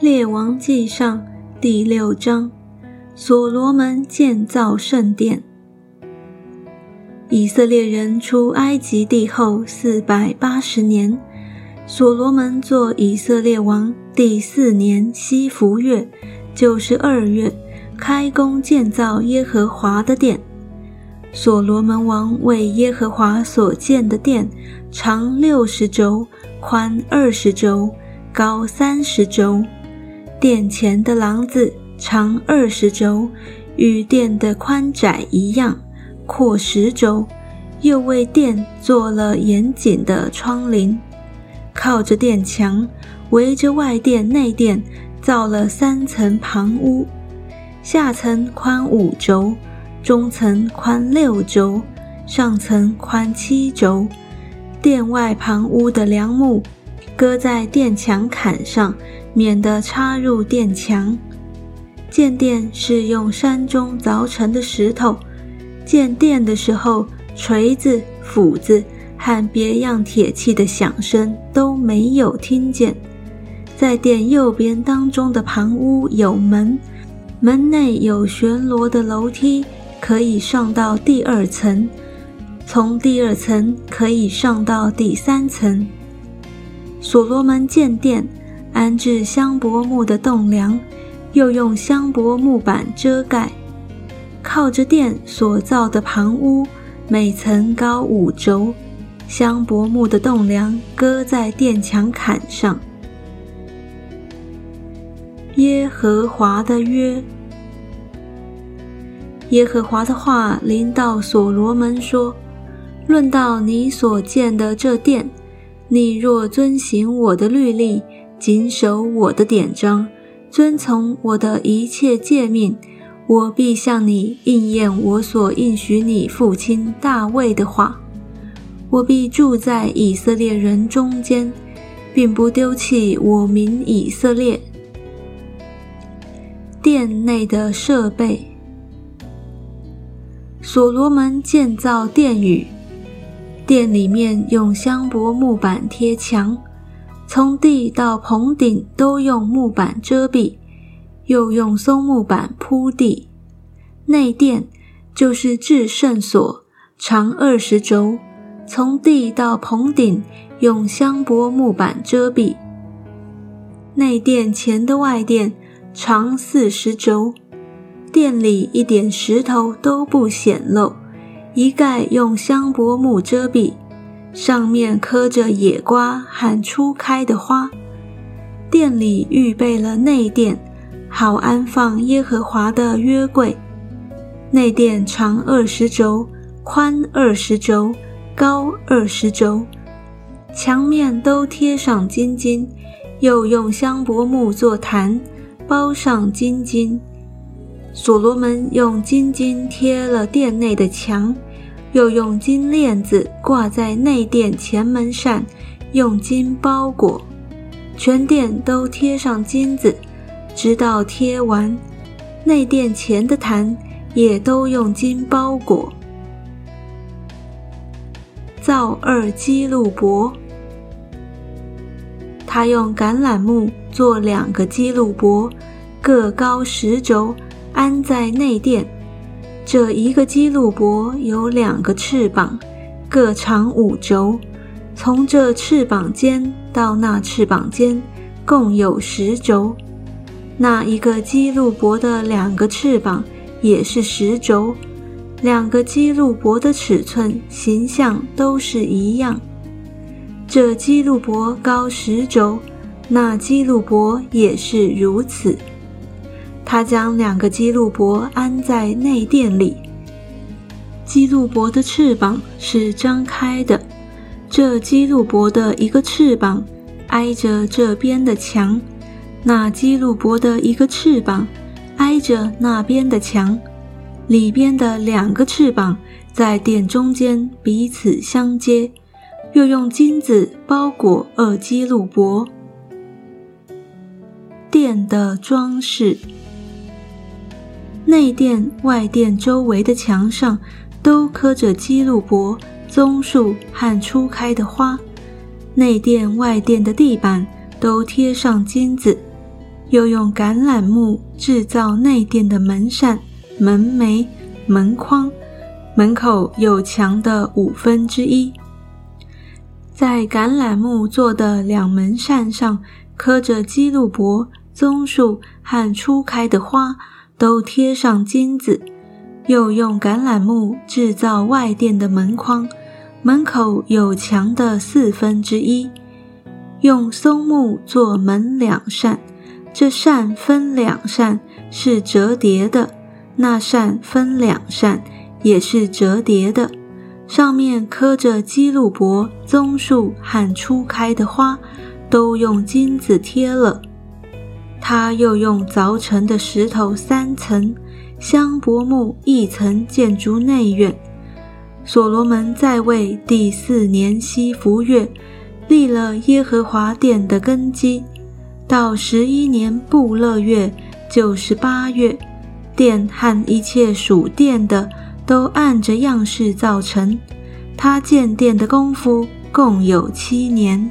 列王记上第六章，所罗门建造圣殿。以色列人出埃及地后四百八十年，所罗门做以色列王第四年西弗月，就是二月，开工建造耶和华的殿。所罗门王为耶和华所建的殿，长六十轴，宽二十轴，高三十轴。殿前的廊子长二十轴，与殿的宽窄一样，阔十轴。又为殿做了严谨的窗棂，靠着殿墙，围着外殿内殿造了三层旁屋，下层宽五轴，中层宽六轴，上层宽七轴。殿外旁屋的梁木搁在殿墙坎上。免得插入殿墙。建殿是用山中凿成的石头。建殿的时候，锤子、斧子和别样铁器的响声都没有听见。在殿右边当中的旁屋有门，门内有旋螺的楼梯，可以上到第二层。从第二层可以上到第三层。所罗门建殿。安置香柏木的栋梁，又用香柏木板遮盖。靠着殿所造的旁屋，每层高五轴，香柏木的栋梁搁在殿墙坎上。耶和华的约，耶和华的话临到所罗门说：“论到你所建的这殿，你若遵行我的律例。”谨守我的典章，遵从我的一切诫命，我必向你应验我所应许你父亲大卫的话。我必住在以色列人中间，并不丢弃我民以色列。殿内的设备，所罗门建造殿宇，殿里面用香柏木板贴墙。从地到棚顶都用木板遮蔽，又用松木板铺地。内殿就是至圣所，长二十轴，从地到棚顶用香柏木板遮蔽。内殿前的外殿长四十轴，殿里一点石头都不显露，一概用香柏木遮蔽。上面刻着野瓜和初开的花。店里预备了内殿，好安放耶和华的约柜。内殿长二十轴，宽二十轴，高二十轴，墙面都贴上金金，又用香柏木做坛，包上金金。所罗门用金金贴了殿内的墙。又用金链子挂在内殿前门上，用金包裹，全殿都贴上金子，直到贴完。内殿前的坛也都用金包裹。造二基路伯，他用橄榄木做两个基路伯，各高十轴，安在内殿。这一个基路伯有两个翅膀，各长五轴，从这翅膀尖到那翅膀尖，共有十轴。那一个基路伯的两个翅膀也是十轴，两个基路伯的尺寸、形象都是一样。这基路伯高十轴，那基路伯也是如此。他将两个基路伯安在内殿里。基路伯的翅膀是张开的，这基路伯的一个翅膀挨着这边的墙，那基路伯的一个翅膀挨着那边的墙，里边的两个翅膀在殿中间彼此相接，又用金子包裹二基路伯。殿的装饰。内殿、外殿周围的墙上都刻着基路伯、棕树和初开的花。内殿、外殿的地板都贴上金子。又用橄榄木制造内殿的门扇、门楣、门框，门口有墙的五分之一。在橄榄木做的两门扇上刻着基路伯、棕树和初开的花，都贴上金子。又用橄榄木制造外殿的门框，门口有墙的四分之一。用松木做门两扇，这扇分两扇是折叠的，那扇分两扇也是折叠的，上面刻着基路伯、棕树和初开的花，都用金子贴了。他又用凿成的石头三层，香柏木一层建筑内院。所罗门在位第四年西弗月。立了耶和华殿的根基，到十一年布勒月，就是八月，殿和一切属殿的都按着样式造成。他建殿的功夫共有七年。